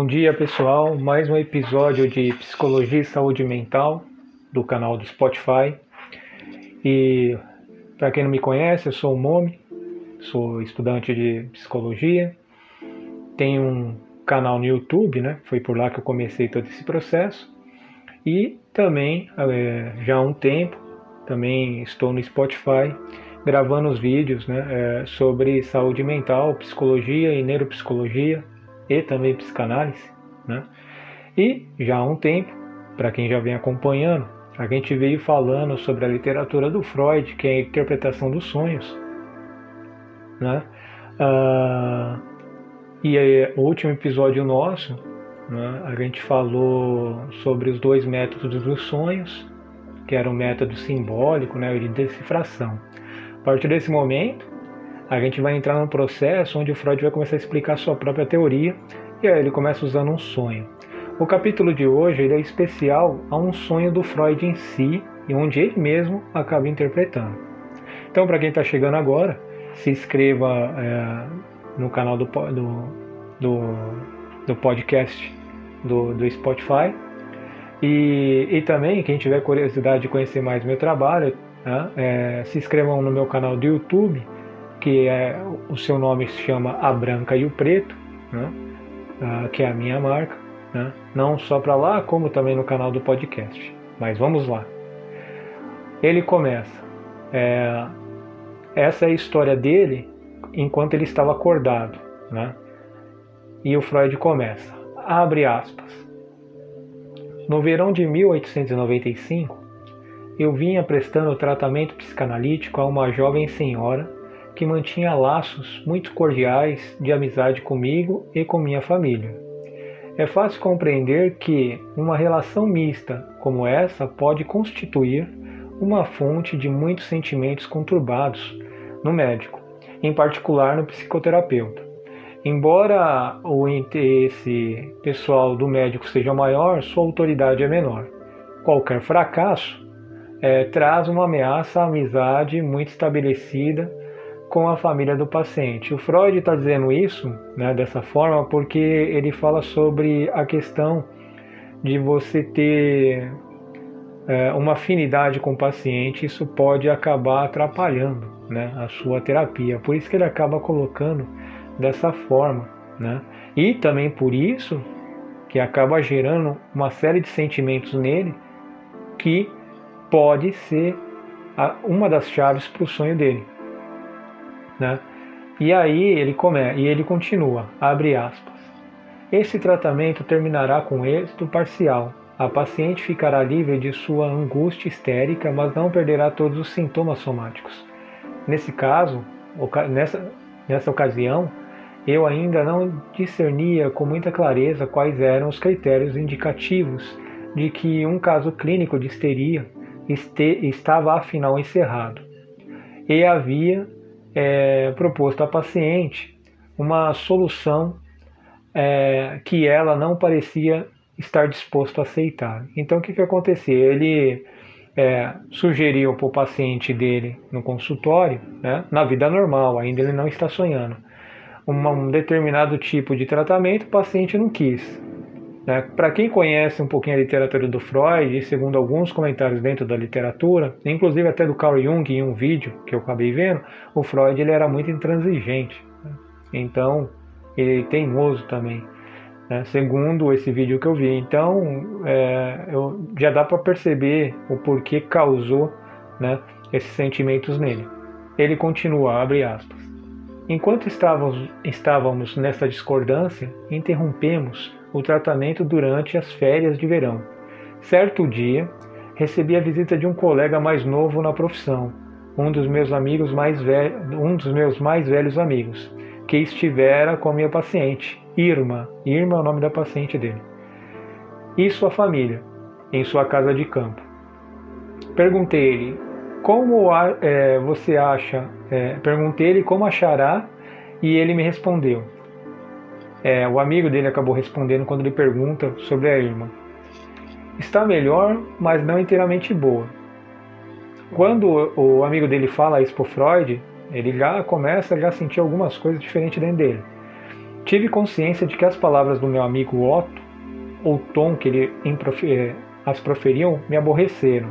Bom dia pessoal, mais um episódio de Psicologia e Saúde Mental do canal do Spotify. E para quem não me conhece, eu sou o Momi, sou estudante de psicologia, tenho um canal no YouTube, né? Foi por lá que eu comecei todo esse processo. E também, é, já há um tempo, também estou no Spotify gravando os vídeos né, é, sobre saúde mental, psicologia e neuropsicologia e também psicanálise. Né? E já há um tempo, para quem já vem acompanhando, a gente veio falando sobre a literatura do Freud, que é a interpretação dos sonhos. Né? Ah, e aí, o último episódio nosso, né, a gente falou sobre os dois métodos dos sonhos, que era o método simbólico né, de decifração. A partir desse momento, a gente vai entrar num processo onde o Freud vai começar a explicar a sua própria teoria e aí ele começa usando um sonho. O capítulo de hoje ele é especial a um sonho do Freud em si e onde ele mesmo acaba interpretando. Então, para quem está chegando agora, se inscreva é, no canal do, do, do, do podcast do, do Spotify. E, e também, quem tiver curiosidade de conhecer mais meu trabalho, né, é, se inscrevam no meu canal do YouTube que é, o seu nome se chama A Branca e o Preto, né? ah, que é a minha marca, né? não só para lá, como também no canal do podcast. Mas vamos lá. Ele começa. É, essa é a história dele enquanto ele estava acordado. Né? E o Freud começa. Abre aspas. No verão de 1895, eu vinha prestando tratamento psicanalítico a uma jovem senhora que mantinha laços muito cordiais de amizade comigo e com minha família. É fácil compreender que uma relação mista como essa pode constituir uma fonte de muitos sentimentos conturbados no médico, em particular no psicoterapeuta. Embora o interesse pessoal do médico seja maior, sua autoridade é menor. Qualquer fracasso é, traz uma ameaça à amizade muito estabelecida com a família do paciente. O Freud está dizendo isso né, dessa forma porque ele fala sobre a questão de você ter é, uma afinidade com o paciente, isso pode acabar atrapalhando né, a sua terapia. Por isso que ele acaba colocando dessa forma. Né? E também por isso que acaba gerando uma série de sentimentos nele que pode ser uma das chaves para o sonho dele. Né? E aí ele come, e ele continua, abre aspas. Esse tratamento terminará com êxito parcial. A paciente ficará livre de sua angústia histérica, mas não perderá todos os sintomas somáticos. Nesse caso, nessa, nessa ocasião, eu ainda não discernia com muita clareza quais eram os critérios indicativos de que um caso clínico de histeria este, estava afinal encerrado. E havia é, proposto à paciente uma solução é, que ela não parecia estar disposto a aceitar. Então o que, que acontecia? Ele é, sugeriu para o paciente dele no consultório, né, na vida normal, ainda ele não está sonhando, uma, um determinado tipo de tratamento, o paciente não quis. Né? Para quem conhece um pouquinho a literatura do Freud, segundo alguns comentários dentro da literatura, inclusive até do Carl Jung em um vídeo que eu acabei vendo, o Freud ele era muito intransigente. Né? Então, ele é teimoso também. Né? Segundo esse vídeo que eu vi. Então, é, eu, já dá para perceber o porquê causou né, esses sentimentos nele. Ele continua, abre aspas. Enquanto estávamos, estávamos nessa discordância, interrompemos o tratamento durante as férias de verão. Certo dia, recebi a visita de um colega mais novo na profissão, um dos meus amigos mais velhos, um dos meus mais velhos amigos, que estivera com minha paciente, Irma. Irma é o nome da paciente dele. E sua família, em sua casa de campo. Perguntei-lhe como é, você acha, é, perguntei-lhe como achará e ele me respondeu: é, o amigo dele acabou respondendo quando ele pergunta sobre a irmã. Está melhor, mas não inteiramente boa. Quando o amigo dele fala isso para Freud, ele já começa a já sentir algumas coisas diferentes dentro dele. tive consciência de que as palavras do meu amigo Otto, ou tom que ele eh, as proferiam, me aborreceram.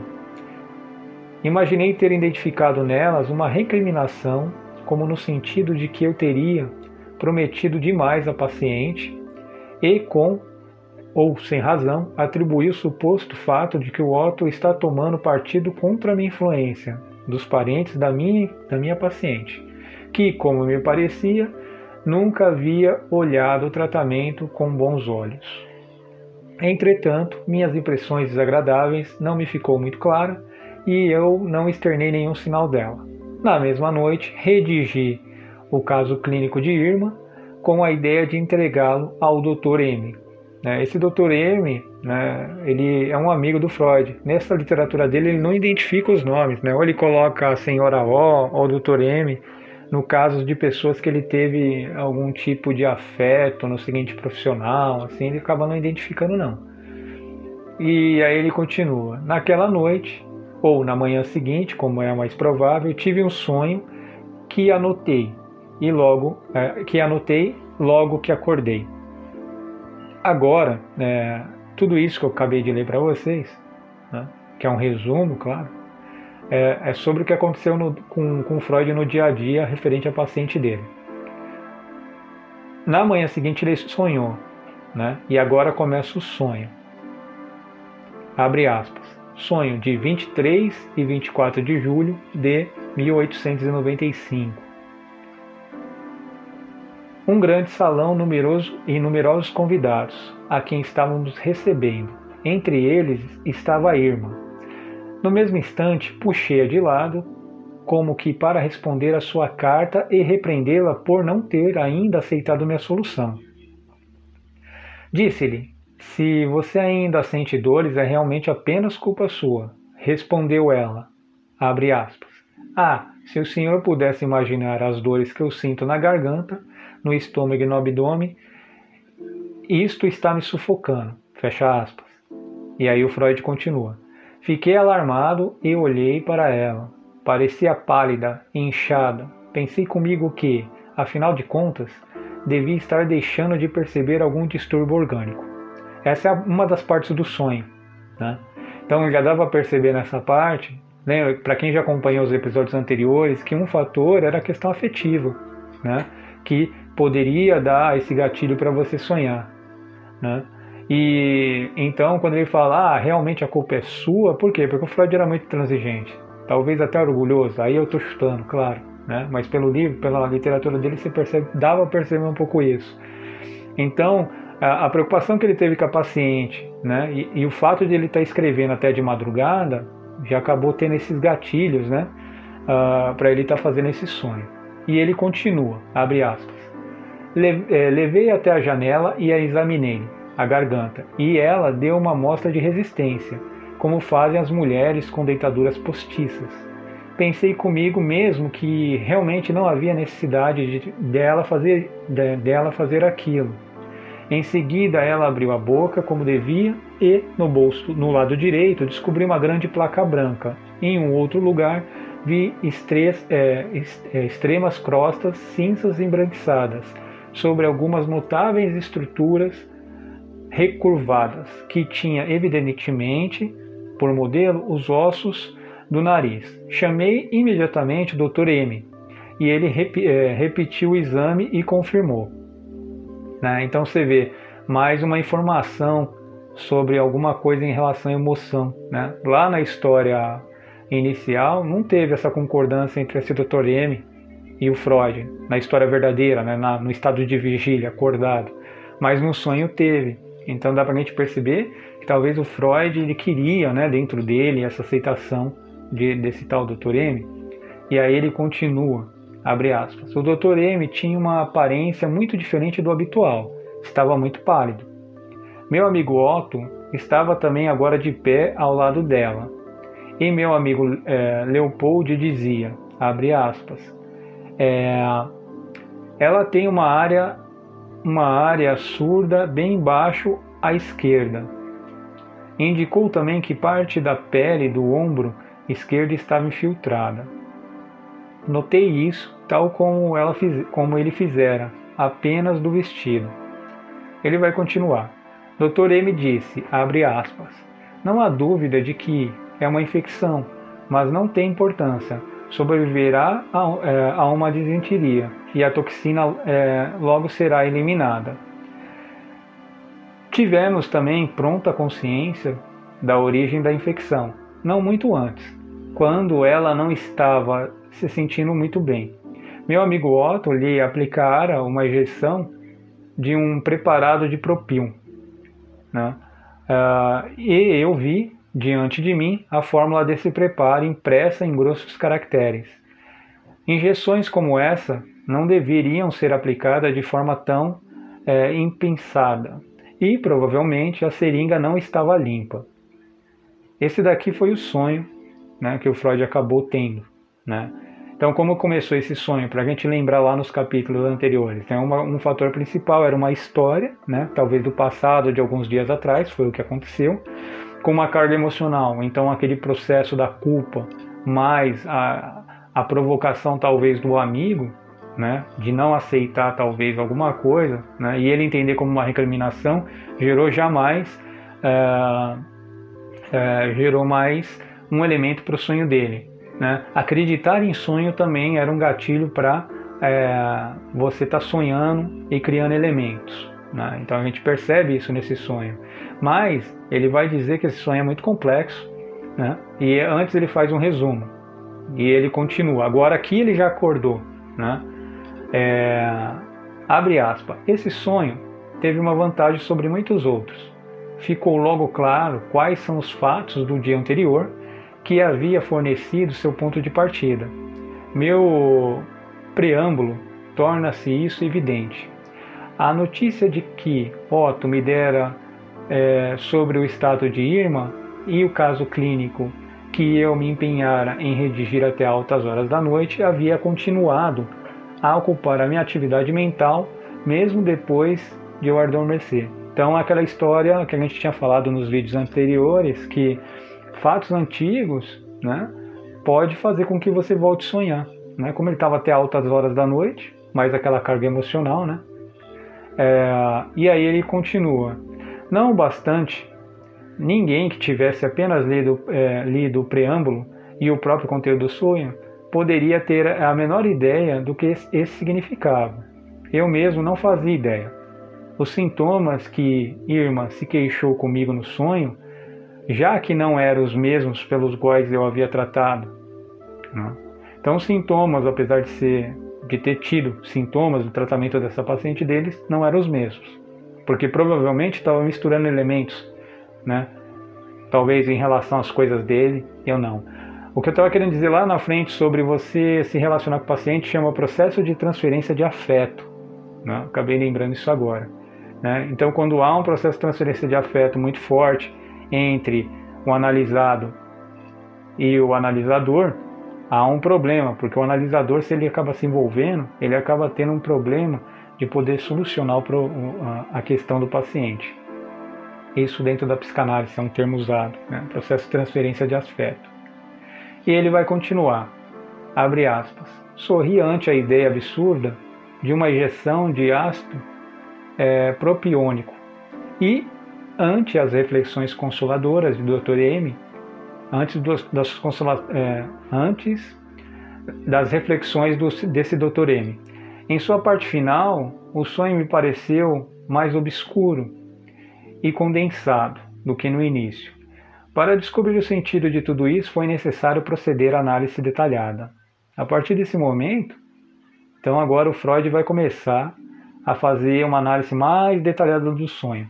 Imaginei ter identificado nelas uma recriminação, como no sentido de que eu teria prometido demais à paciente e com ou sem razão, atribuí o suposto fato de que o Otto está tomando partido contra a minha influência, dos parentes da minha, da minha paciente, que, como me parecia, nunca havia olhado o tratamento com bons olhos. Entretanto, minhas impressões desagradáveis não me ficou muito clara e eu não externei nenhum sinal dela. Na mesma noite, redigi o caso clínico de Irma com a ideia de entregá-lo ao Dr. M. Né, esse Dr. M, né, ele é um amigo do Freud. Nessa literatura dele, ele não identifica os nomes, né? ou ele coloca a senhora O ou Dr. M, no caso de pessoas que ele teve algum tipo de afeto no seguinte profissional, assim, ele acaba não identificando não. E aí ele continua: Naquela noite, ou na manhã seguinte, como é mais provável, tive um sonho que anotei e logo é, que anotei logo que acordei. Agora, é, tudo isso que eu acabei de ler para vocês, né, que é um resumo, claro, é, é sobre o que aconteceu no, com, com Freud no dia a dia referente à paciente dele. Na manhã seguinte ele sonhou, né, e agora começa o sonho. Abre aspas. Sonho de 23 e 24 de julho de 1895 um grande salão numeroso e numerosos convidados, a quem estávamos recebendo. Entre eles estava a Irma. No mesmo instante, puxei-a de lado, como que para responder à sua carta e repreendê-la por não ter ainda aceitado minha solução. Disse-lhe: Se você ainda sente dores, é realmente apenas culpa sua. Respondeu ela. Abre aspas. Ah, se o senhor pudesse imaginar as dores que eu sinto na garganta, no estômago e no abdômen. Isto está me sufocando. Fecha aspas. E aí o Freud continua. Fiquei alarmado e olhei para ela. Parecia pálida, inchada. Pensei comigo que, afinal de contas, devia estar deixando de perceber algum distúrbio orgânico. Essa é uma das partes do sonho. Né? Então já dava para perceber nessa parte, né, para quem já acompanhou os episódios anteriores, que um fator era a questão afetiva, né, que poderia dar esse gatilho para você sonhar, né? E então, quando ele fala, ah, realmente a culpa é sua, por quê? Porque o Freud era muito transigente, talvez até orgulhoso. Aí eu estou chutando, claro, né? Mas pelo livro, pela literatura dele, você percebe, dava para perceber um pouco isso. Então, a, a, preocupação que ele teve com a paciente, né? E, e o fato de ele estar tá escrevendo até de madrugada, já acabou tendo esses gatilhos, né? Uh, ah, para ele estar tá fazendo esse sonho. E ele continua, abre aspas. Eh, levei até a janela e a examinei, a garganta, e ela deu uma mostra de resistência, como fazem as mulheres com deitaduras postiças. Pensei comigo mesmo que realmente não havia necessidade de, dela, fazer, de, dela fazer aquilo. Em seguida, ela abriu a boca como devia e, no bolso, no lado direito, descobri uma grande placa branca. Em um outro lugar, vi estres, é, extremas crostas cinzas embranquiçadas sobre algumas notáveis estruturas recurvadas, que tinha evidentemente por modelo os ossos do nariz. Chamei imediatamente o Dr. M e ele rep é, repetiu o exame e confirmou. Né? Então você vê mais uma informação sobre alguma coisa em relação à emoção. Né? Lá na história inicial não teve essa concordância entre esse Dr. M e o Freud, na história verdadeira, né, na, no estado de vigília, acordado. Mas no sonho teve. Então dá para a gente perceber que talvez o Freud ele queria né, dentro dele essa aceitação de, desse tal Dr. M. E aí ele continua, abre aspas. O Dr. M tinha uma aparência muito diferente do habitual, estava muito pálido. Meu amigo Otto estava também agora de pé ao lado dela. E meu amigo é, Leopold dizia, abre aspas, é, ela tem uma área, uma área surda bem embaixo à esquerda. Indicou também que parte da pele do ombro esquerdo estava infiltrada. Notei isso, tal como, ela fiz, como ele fizera, apenas do vestido. Ele vai continuar. Dr. M disse, abre aspas, não há dúvida de que é uma infecção, mas não tem importância. Sobreviverá a, é, a uma disenteria e a toxina é, logo será eliminada. Tivemos também pronta consciência da origem da infecção, não muito antes, quando ela não estava se sentindo muito bem. Meu amigo Otto lhe aplicara uma injeção de um preparado de propil. Né? Uh, e eu vi diante de mim a fórmula desse preparo impressa em grossos caracteres. Injeções como essa não deveriam ser aplicadas de forma tão é, impensada e provavelmente a seringa não estava limpa. Esse daqui foi o sonho né, que o Freud acabou tendo. Né? Então, como começou esse sonho? Para a gente lembrar lá nos capítulos anteriores, né? Uma, um fator principal era uma história, né? talvez do passado, de alguns dias atrás, foi o que aconteceu, com uma carga emocional. Então, aquele processo da culpa, mais a, a provocação, talvez, do amigo, né? de não aceitar, talvez, alguma coisa, né? e ele entender como uma recriminação, gerou jamais. É, é, gerou mais um elemento para o sonho dele, né? Acreditar em sonho também era um gatilho para é, você estar tá sonhando e criando elementos. Né? Então a gente percebe isso nesse sonho. Mas ele vai dizer que esse sonho é muito complexo, né? e antes ele faz um resumo. E ele continua. Agora aqui ele já acordou. Né? É, abre aspas. Esse sonho teve uma vantagem sobre muitos outros. Ficou logo claro quais são os fatos do dia anterior que havia fornecido seu ponto de partida. Meu preâmbulo torna-se isso evidente. A notícia de que Otto me dera é, sobre o estado de Irma e o caso clínico que eu me empenhara em redigir até altas horas da noite havia continuado a ocupar a minha atividade mental mesmo depois de eu adormecer. Então, aquela história que a gente tinha falado nos vídeos anteriores, que fatos antigos, né, pode fazer com que você volte a sonhar, né? Como ele estava até altas horas da noite, mais aquela carga emocional, né? É, e aí ele continua. Não bastante, ninguém que tivesse apenas lido, é, lido o preâmbulo e o próprio conteúdo do sonho poderia ter a menor ideia do que esse significava. Eu mesmo não fazia ideia. Os sintomas que Irma se queixou comigo no sonho já que não eram os mesmos pelos quais eu havia tratado. Né? Então, os sintomas, apesar de, ser, de ter tido sintomas do tratamento dessa paciente deles, não eram os mesmos, porque provavelmente estava misturando elementos, né? talvez em relação às coisas dele, eu não. O que eu estava querendo dizer lá na frente sobre você se relacionar com o paciente chama processo de transferência de afeto. Né? Acabei lembrando isso agora. Né? Então, quando há um processo de transferência de afeto muito forte, entre o analisado e o analisador, há um problema, porque o analisador, se ele acaba se envolvendo, ele acaba tendo um problema de poder solucionar a questão do paciente. Isso dentro da psicanálise é um termo usado, né? processo de transferência de afeto. E ele vai continuar, abre aspas, sorri ante a ideia absurda de uma injeção de ácido é, propiônico e ante as reflexões consoladoras de Dr. M, antes, dos, das, é, antes das reflexões do, desse Dr. M. Em sua parte final, o sonho me pareceu mais obscuro e condensado do que no início. Para descobrir o sentido de tudo isso, foi necessário proceder à análise detalhada. A partir desse momento, então agora o Freud vai começar a fazer uma análise mais detalhada do sonho.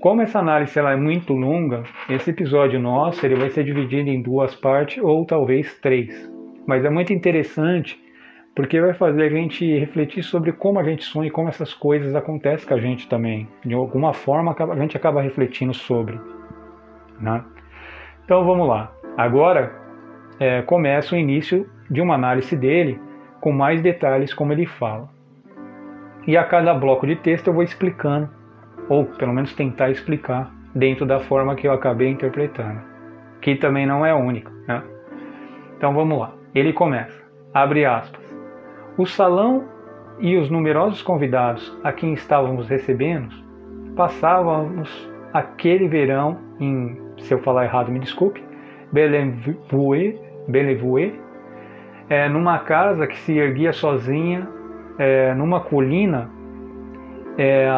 Como essa análise ela é muito longa, esse episódio nosso ele vai ser dividido em duas partes ou talvez três. Mas é muito interessante porque vai fazer a gente refletir sobre como a gente sonha e como essas coisas acontecem com a gente também. De alguma forma a gente acaba refletindo sobre. Né? Então vamos lá. Agora é, começa o início de uma análise dele com mais detalhes como ele fala. E a cada bloco de texto eu vou explicando ou pelo menos tentar explicar dentro da forma que eu acabei interpretando, que também não é única. Né? Então vamos lá. Ele começa, abre aspas. O salão e os numerosos convidados a quem estávamos recebendo, passávamos aquele verão em, se eu falar errado, me desculpe, Bellevue, Bellevue é, numa casa que se erguia sozinha, é, numa colina, é,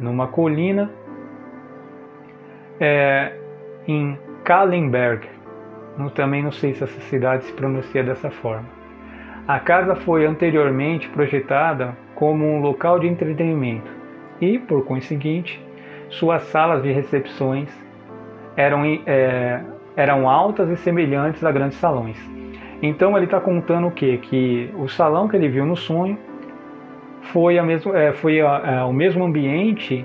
numa colina é, em Kallenberg. também não sei se essa cidade se pronuncia dessa forma. A casa foi anteriormente projetada como um local de entretenimento e, por conseguinte, suas salas de recepções eram, é, eram altas e semelhantes a grandes salões. Então ele está contando o quê? Que o salão que ele viu no sonho foi, a mesmo, é, foi a, é, o mesmo ambiente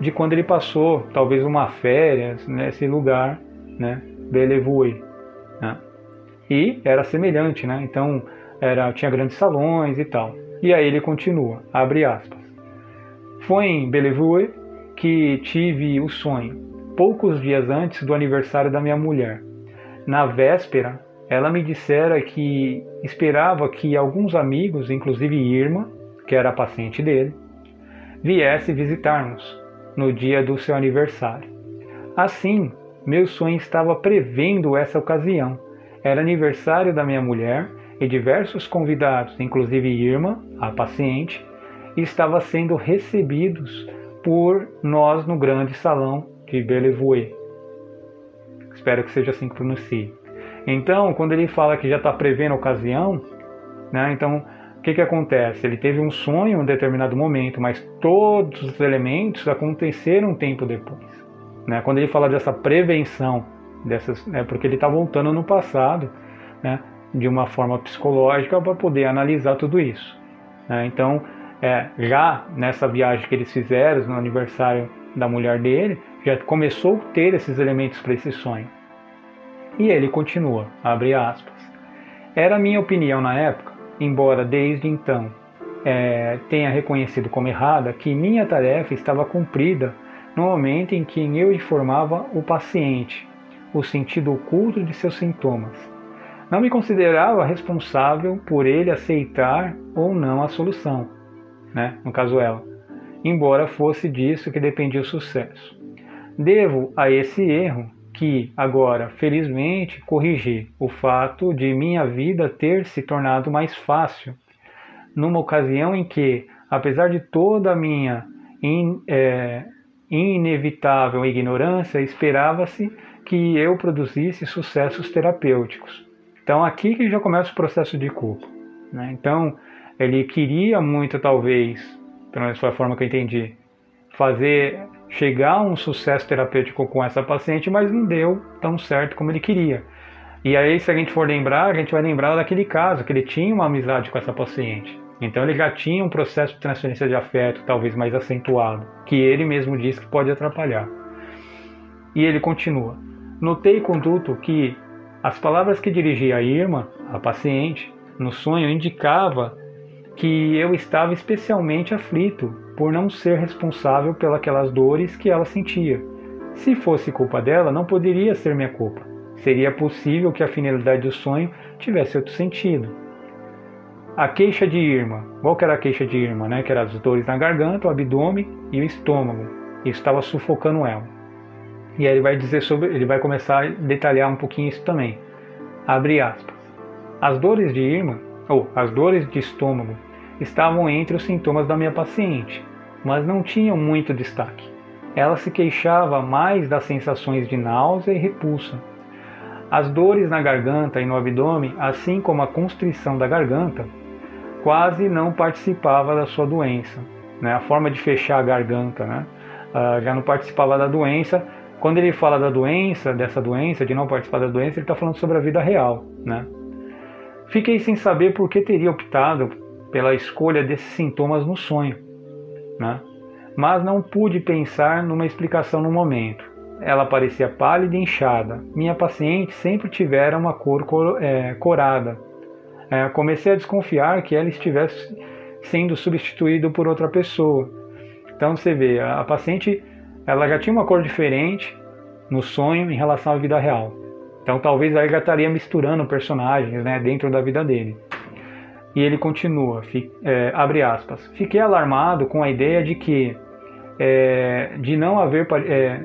de quando ele passou, talvez uma férias nesse lugar, né, Bellevue, né? E era semelhante, né? Então era tinha grandes salões e tal. E aí ele continua, abre aspas. Foi em Bellevue que tive o sonho, poucos dias antes do aniversário da minha mulher. Na véspera, ela me dissera que esperava que alguns amigos, inclusive Irma, que era a paciente dele, viesse visitar-nos no dia do seu aniversário. Assim, meu sonho estava prevendo essa ocasião. Era aniversário da minha mulher e diversos convidados, inclusive Irma, a paciente, estavam sendo recebidos por nós no grande salão de Bellevue. Espero que seja assim que pronuncie. Então, quando ele fala que já está prevendo a ocasião, né, então o que, que acontece? Ele teve um sonho em um determinado momento, mas todos os elementos aconteceram um tempo depois. Né? Quando ele fala dessa prevenção, dessas, é porque ele está voltando no passado, né, de uma forma psicológica para poder analisar tudo isso. Né? Então, é, já nessa viagem que eles fizeram no aniversário da mulher dele, já começou a ter esses elementos para esse sonho. E ele continua, abre aspas. Era minha opinião na época, embora desde então é, tenha reconhecido como errada, que minha tarefa estava cumprida no momento em que eu informava o paciente o sentido oculto de seus sintomas. Não me considerava responsável por ele aceitar ou não a solução, né? no caso ela, embora fosse disso que dependia o sucesso. Devo a esse erro que agora, felizmente, corrigi o fato de minha vida ter se tornado mais fácil, numa ocasião em que, apesar de toda a minha in, é, inevitável ignorância, esperava-se que eu produzisse sucessos terapêuticos. Então, aqui que já começa o processo de culpa. Né? Então, ele queria muito, talvez, pelo menos forma que eu entendi, fazer chegar a um sucesso terapêutico com essa paciente, mas não deu tão certo como ele queria. E aí, se a gente for lembrar, a gente vai lembrar daquele caso, que ele tinha uma amizade com essa paciente. Então ele já tinha um processo de transferência de afeto talvez mais acentuado, que ele mesmo diz que pode atrapalhar. E ele continua: Notei, conduto, que as palavras que dirigia a Irma, a paciente, no sonho indicava que eu estava especialmente aflito por não ser responsável pelas dores que ela sentia. Se fosse culpa dela, não poderia ser minha culpa. Seria possível que a finalidade do sonho tivesse outro sentido. A queixa de Irma. Qual que era a queixa de Irma? Né? Que eram as dores na garganta, o abdômen e o estômago. Isso estava sufocando ela. E aí ele vai dizer sobre, ele vai começar a detalhar um pouquinho isso também. Abre aspas. As dores de Irma, ou as dores de estômago, estavam entre os sintomas da minha paciente, mas não tinham muito destaque. Ela se queixava mais das sensações de náusea e repulsa. As dores na garganta e no abdômen, assim como a constrição da garganta, quase não participava da sua doença. Né? A forma de fechar a garganta né? Uh, já não participava da doença. Quando ele fala da doença, dessa doença, de não participar da doença, ele está falando sobre a vida real. Né? Fiquei sem saber por que teria optado pela escolha desses sintomas no sonho, né? mas não pude pensar numa explicação no momento. Ela parecia pálida e inchada. Minha paciente sempre tivera uma cor, é, corada. É, comecei a desconfiar que ela estivesse sendo substituída por outra pessoa. Então você vê, a paciente ela já tinha uma cor diferente no sonho em relação à vida real. Então talvez aí já estaria misturando personagens né, dentro da vida dele. E ele continua, é, abre aspas, fiquei alarmado com a ideia de que, é, de não haver é,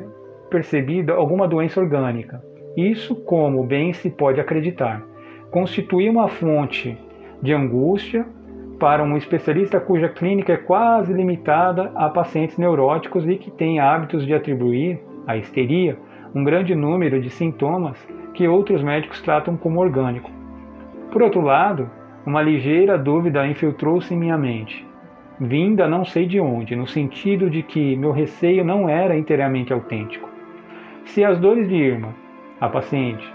percebido alguma doença orgânica. Isso, como bem se pode acreditar, constituía uma fonte de angústia para um especialista cuja clínica é quase limitada a pacientes neuróticos e que tem hábitos de atribuir à histeria um grande número de sintomas que outros médicos tratam como orgânico. Por outro lado, uma ligeira dúvida infiltrou-se em minha mente, vinda não sei de onde, no sentido de que meu receio não era inteiramente autêntico. Se as dores de Irma, a paciente,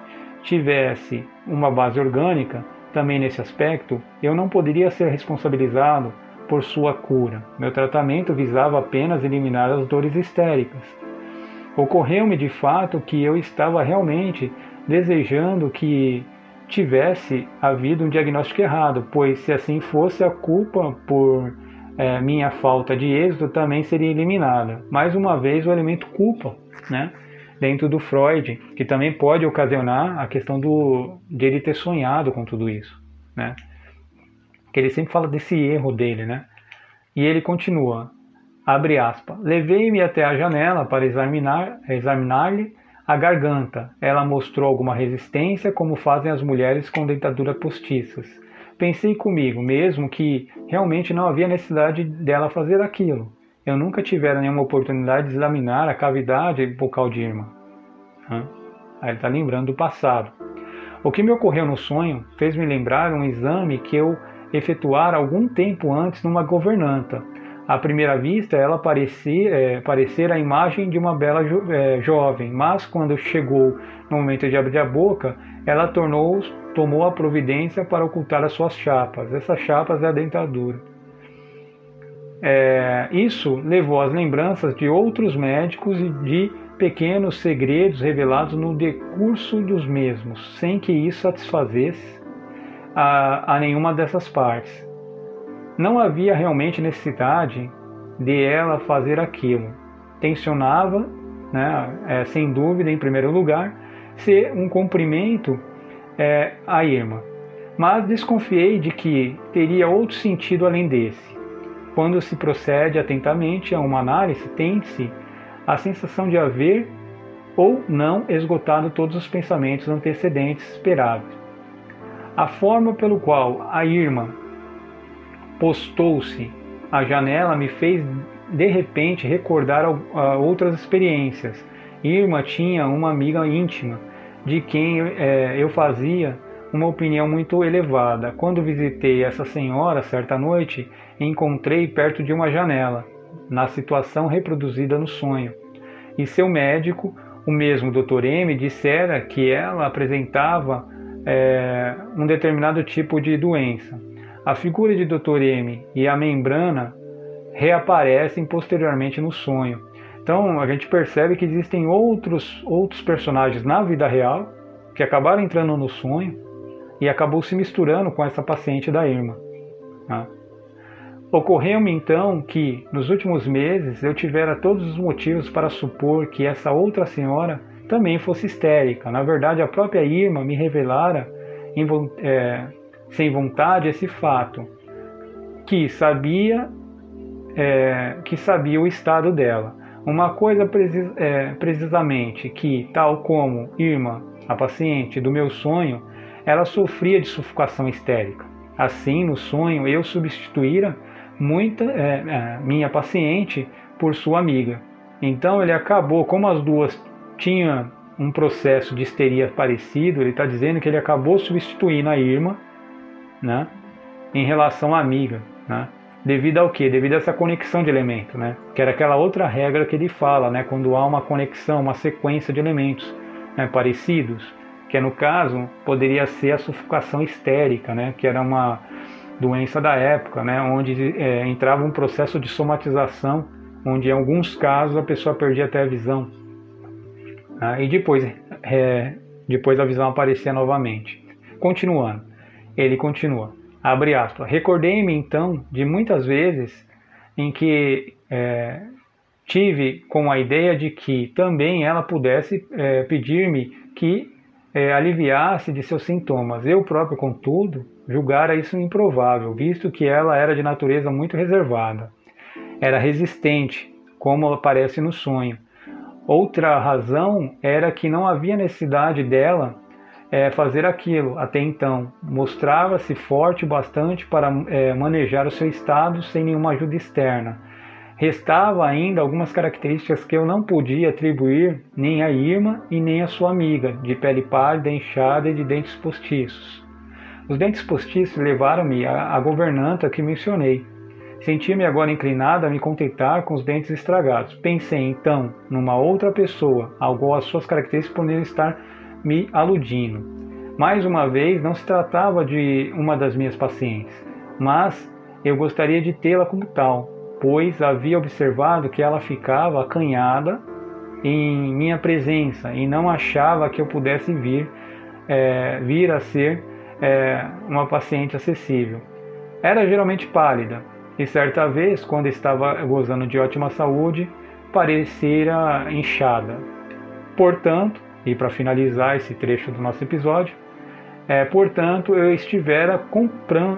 tivesse uma base orgânica, também nesse aspecto, eu não poderia ser responsabilizado por sua cura. Meu tratamento visava apenas eliminar as dores histéricas. Ocorreu-me de fato que eu estava realmente desejando que tivesse havido um diagnóstico errado, pois se assim fosse, a culpa por é, minha falta de êxito também seria eliminada. Mais uma vez, o elemento culpa, né? Dentro do Freud, que também pode ocasionar a questão do, de ele ter sonhado com tudo isso, né? Que ele sempre fala desse erro dele, né? E ele continua, abre aspas, levei-me até a janela para examinar, examinar-lhe a garganta. Ela mostrou alguma resistência, como fazem as mulheres com dentaduras postiças. Pensei comigo mesmo que realmente não havia necessidade dela fazer aquilo eu nunca tivera nenhuma oportunidade de examinar a cavidade bucal de Irma. Aí ele está lembrando do passado. O que me ocorreu no sonho fez-me lembrar um exame que eu efetuara algum tempo antes numa governanta. À primeira vista, ela parecia é, parecer a imagem de uma bela jo, é, jovem, mas quando chegou no momento de abrir a boca, ela tornou, tomou a providência para ocultar as suas chapas. Essas chapas é a dentadura. É, isso levou às lembranças de outros médicos e de pequenos segredos revelados no decurso dos mesmos, sem que isso satisfazesse a, a nenhuma dessas partes. Não havia realmente necessidade de ela fazer aquilo. Tensionava, né, é, sem dúvida, em primeiro lugar, ser um cumprimento é, à irmã, mas desconfiei de que teria outro sentido além desse. Quando se procede atentamente a uma análise, tem-se a sensação de haver ou não esgotado todos os pensamentos antecedentes esperados. A forma pelo qual a irmã postou-se à janela me fez de repente recordar outras experiências. Irma tinha uma amiga íntima de quem é, eu fazia uma opinião muito elevada. Quando visitei essa senhora certa noite, encontrei perto de uma janela, na situação reproduzida no sonho. E seu médico, o mesmo Dr. M, dissera que ela apresentava é, um determinado tipo de doença. A figura de Dr. M e a membrana reaparecem posteriormente no sonho. Então a gente percebe que existem outros, outros personagens na vida real que acabaram entrando no sonho e acabou se misturando com essa paciente da Irma. Né? Ocorreu-me então que, nos últimos meses, eu tivera todos os motivos para supor que essa outra senhora também fosse histérica. Na verdade, a própria Irma me revelara, é, sem vontade, esse fato, que sabia, é, que sabia o estado dela. Uma coisa precis, é, precisamente que, tal como Irma, a paciente do meu sonho, ela sofria de sufocação histérica. Assim, no sonho, eu substituíra muita é, é, minha paciente por sua amiga. Então ele acabou, como as duas tinham um processo de histeria parecido, ele está dizendo que ele acabou substituindo a Irma né, em relação à amiga. Né, devido ao quê? Devido a essa conexão de elementos, né, que era aquela outra regra que ele fala, né, quando há uma conexão, uma sequência de elementos né, parecidos que no caso poderia ser a sufocação histérica, né, que era uma doença da época, né, onde é, entrava um processo de somatização, onde em alguns casos a pessoa perdia até a visão. Né, e depois, é, depois a visão aparecia novamente. Continuando, ele continua, abre aspas, recordei-me então de muitas vezes em que é, tive com a ideia de que também ela pudesse é, pedir-me que é, aliviasse de seus sintomas. Eu próprio, contudo, julgara isso improvável, visto que ela era de natureza muito reservada. Era resistente, como aparece no sonho. Outra razão era que não havia necessidade dela é, fazer aquilo até então. Mostrava-se forte bastante para é, manejar o seu estado sem nenhuma ajuda externa. Restava ainda algumas características que eu não podia atribuir nem a Irma e nem a sua amiga, de pele pálida, inchada e de dentes postiços. Os dentes postiços levaram-me à, à governanta que mencionei. Senti-me agora inclinado a me contentar com os dentes estragados. Pensei então numa outra pessoa, algo as suas características poderiam estar me aludindo. Mais uma vez, não se tratava de uma das minhas pacientes, mas eu gostaria de tê-la como tal, pois havia observado que ela ficava acanhada em minha presença e não achava que eu pudesse vir, é, vir a ser é, uma paciente acessível. Era geralmente pálida e certa vez, quando estava gozando de ótima saúde, parecera inchada. Portanto, e para finalizar esse trecho do nosso episódio, é, portanto, eu estivera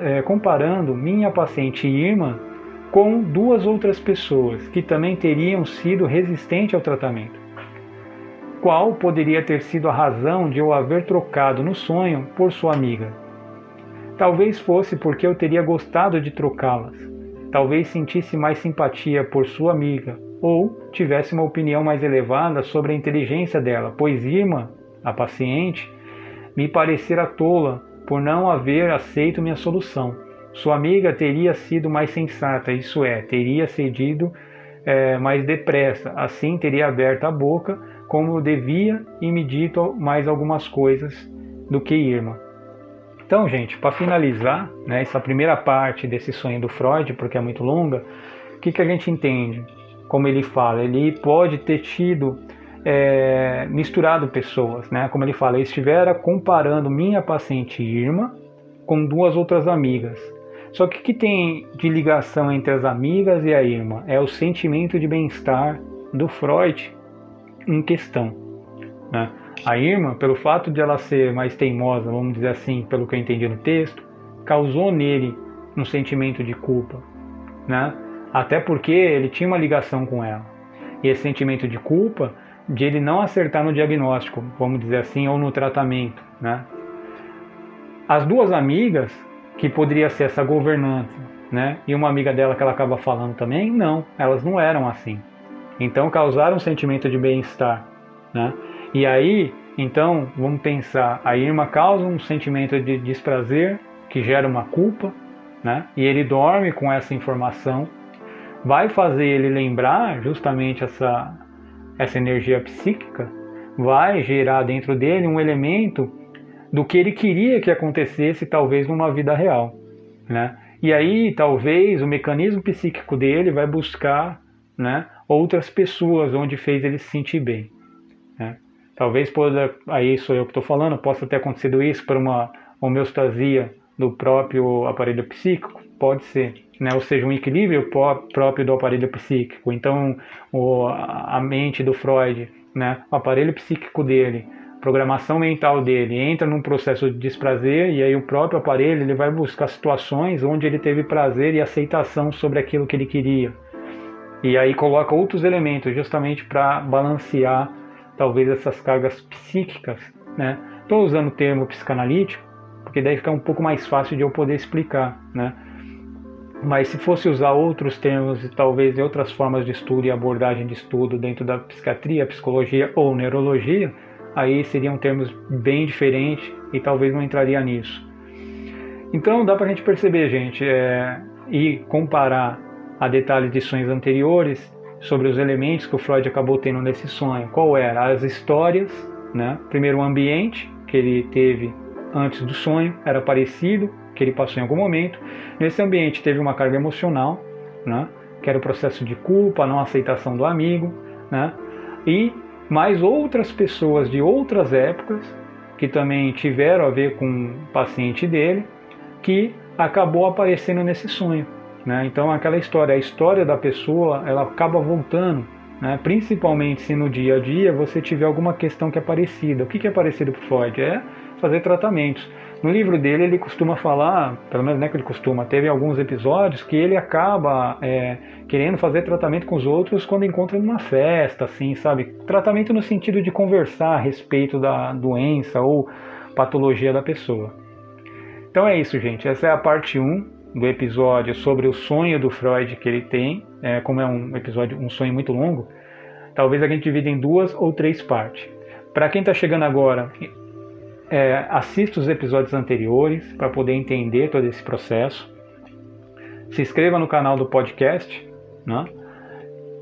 é, comparando minha paciente Irma com duas outras pessoas que também teriam sido resistentes ao tratamento. Qual poderia ter sido a razão de eu haver trocado no sonho por sua amiga? Talvez fosse porque eu teria gostado de trocá-las. Talvez sentisse mais simpatia por sua amiga ou tivesse uma opinião mais elevada sobre a inteligência dela, pois Irma, a paciente, me parecera tola por não haver aceito minha solução. Sua amiga teria sido mais sensata, isso é, teria cedido é, mais depressa, assim teria aberto a boca como devia e me dito mais algumas coisas do que Irma. Então, gente, para finalizar né, essa primeira parte desse sonho do Freud, porque é muito longa, o que, que a gente entende? Como ele fala, ele pode ter tido é, misturado pessoas, né? Como ele fala, ele estivera comparando minha paciente Irma com duas outras amigas. Só que o que tem de ligação entre as amigas e a Irma é o sentimento de bem-estar do Freud em questão. Né? A Irma, pelo fato de ela ser mais teimosa, vamos dizer assim, pelo que eu entendi no texto, causou nele um sentimento de culpa. Né? Até porque ele tinha uma ligação com ela. E esse sentimento de culpa de ele não acertar no diagnóstico, vamos dizer assim, ou no tratamento. Né? As duas amigas que poderia ser essa governante, né? E uma amiga dela que ela acaba falando também, não, elas não eram assim. Então causaram um sentimento de bem-estar, né? E aí, então, vamos pensar, a Irma causa um sentimento de desprazer que gera uma culpa, né? E ele dorme com essa informação, vai fazer ele lembrar justamente essa essa energia psíquica, vai gerar dentro dele um elemento do que ele queria que acontecesse, talvez numa vida real. Né? E aí, talvez, o mecanismo psíquico dele vai buscar né, outras pessoas onde fez ele se sentir bem. Né? Talvez, possa, aí sou eu que estou falando, possa ter acontecido isso por uma homeostasia do próprio aparelho psíquico, pode ser, né? ou seja, um equilíbrio próprio do aparelho psíquico. Então, o, a mente do Freud, né? o aparelho psíquico dele, programação mental dele entra num processo de desprazer e aí o próprio aparelho ele vai buscar situações onde ele teve prazer e aceitação sobre aquilo que ele queria. E aí coloca outros elementos justamente para balancear talvez essas cargas psíquicas, né? Estou usando o termo psicanalítico porque daí fica um pouco mais fácil de eu poder explicar, né? Mas se fosse usar outros termos e talvez outras formas de estudo e abordagem de estudo dentro da psiquiatria, psicologia ou neurologia, aí seriam termos bem diferentes e talvez não entraria nisso. Então dá para a gente perceber, gente, é, e comparar a detalhes de sonhos anteriores sobre os elementos que o Freud acabou tendo nesse sonho. Qual era? As histórias, né? Primeiro o ambiente que ele teve antes do sonho era parecido, que ele passou em algum momento. Nesse ambiente teve uma carga emocional, né? Que era o processo de culpa, não aceitação do amigo, né? E mais outras pessoas de outras épocas que também tiveram a ver com o paciente dele, que acabou aparecendo nesse sonho. Né? Então aquela história, a história da pessoa, ela acaba voltando né? principalmente se no dia a dia você tiver alguma questão que é parecida. O que é parecido para Freud? É fazer tratamentos. No livro dele ele costuma falar, pelo menos não é que ele costuma, teve alguns episódios que ele acaba é, querendo fazer tratamento com os outros quando encontra numa festa, assim, sabe? Tratamento no sentido de conversar a respeito da doença ou patologia da pessoa. Então é isso, gente. Essa é a parte 1 do episódio sobre o sonho do Freud que ele tem. É, como é um episódio, um sonho muito longo, talvez a gente divida em duas ou três partes. Para quem está chegando agora, é, assista os episódios anteriores para poder entender todo esse processo. Se inscreva no canal do podcast. Né?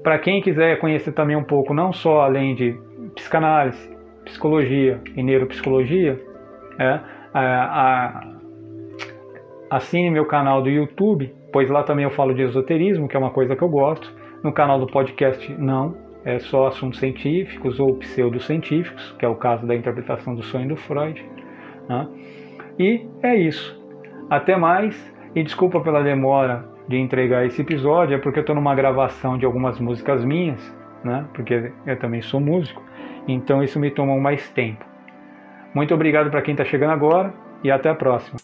Para quem quiser conhecer também um pouco, não só além de psicanálise, psicologia e neuropsicologia, é, a, a, assine meu canal do YouTube, pois lá também eu falo de esoterismo, que é uma coisa que eu gosto. No canal do podcast, não é só assuntos científicos ou pseudocientíficos, que é o caso da interpretação do sonho do Freud. Né? E é isso. Até mais e desculpa pela demora de entregar esse episódio, é porque eu estou numa gravação de algumas músicas minhas, né? porque eu também sou músico, então isso me tomou mais tempo. Muito obrigado para quem está chegando agora e até a próxima.